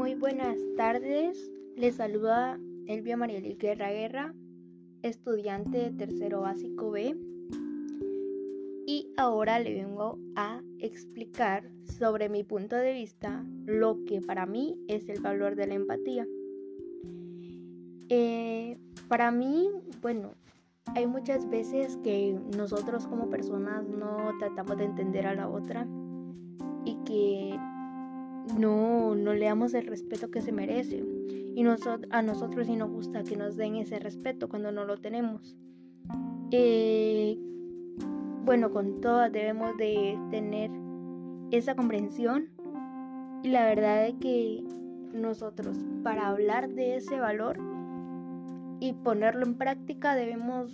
buenas tardes, les saluda Elvia Marielí Guerra Guerra, estudiante de tercero básico B, y ahora le vengo a explicar sobre mi punto de vista lo que para mí es el valor de la empatía. Eh, para mí, bueno, hay muchas veces que nosotros como personas no tratamos de entender a la otra y que no, no le damos el respeto que se merece. Y a nosotros sí nos gusta que nos den ese respeto cuando no lo tenemos. Eh, bueno, con todas debemos de tener esa comprensión. Y la verdad es que nosotros para hablar de ese valor y ponerlo en práctica debemos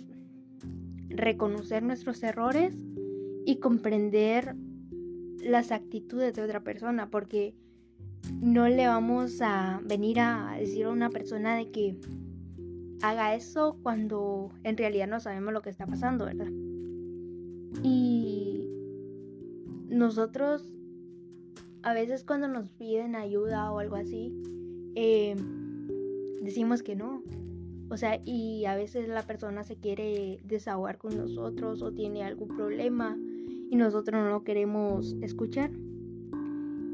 reconocer nuestros errores y comprender las actitudes de otra persona porque no le vamos a venir a decir a una persona de que haga eso cuando en realidad no sabemos lo que está pasando, ¿verdad? Y nosotros a veces cuando nos piden ayuda o algo así, eh, decimos que no. O sea, y a veces la persona se quiere desahogar con nosotros o tiene algún problema y nosotros no lo queremos escuchar.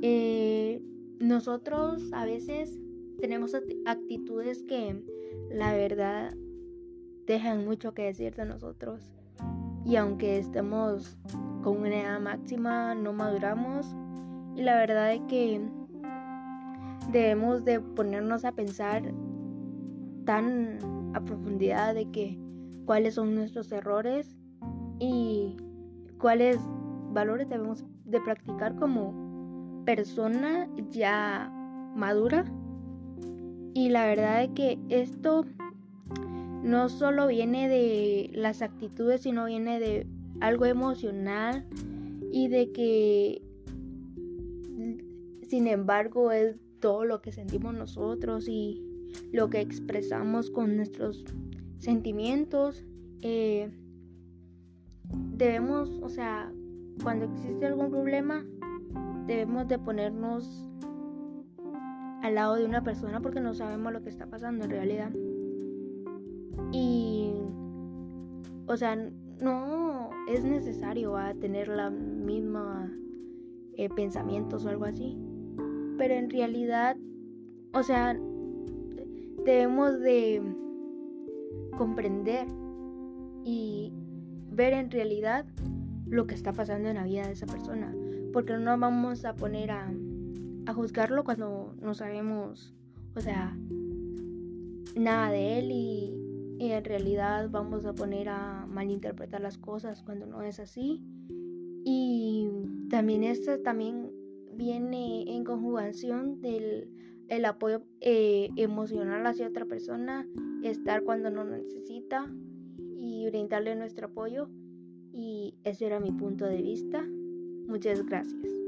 Eh, nosotros a veces tenemos actitudes que la verdad dejan mucho que decir de nosotros. Y aunque estemos con una edad máxima, no maduramos. Y la verdad es que debemos de ponernos a pensar tan a profundidad de que cuáles son nuestros errores y cuáles valores debemos de practicar como persona ya madura. Y la verdad es que esto no solo viene de las actitudes, sino viene de algo emocional y de que, sin embargo, es todo lo que sentimos nosotros y lo que expresamos con nuestros sentimientos. Eh, debemos, o sea, cuando existe algún problema, debemos de ponernos al lado de una persona porque no sabemos lo que está pasando en realidad. Y, o sea, no es necesario tener la misma eh, pensamientos o algo así. Pero en realidad, o sea, debemos de comprender y ver en realidad lo que está pasando en la vida de esa persona. Porque no vamos a poner a, a juzgarlo cuando no sabemos, o sea, nada de él y, y, en realidad vamos a poner a malinterpretar las cosas cuando no es así. Y también esto también viene en conjugación del el apoyo eh, emocional hacia otra persona, estar cuando no necesita y brindarle nuestro apoyo. Y ese era mi punto de vista. Muchas gracias.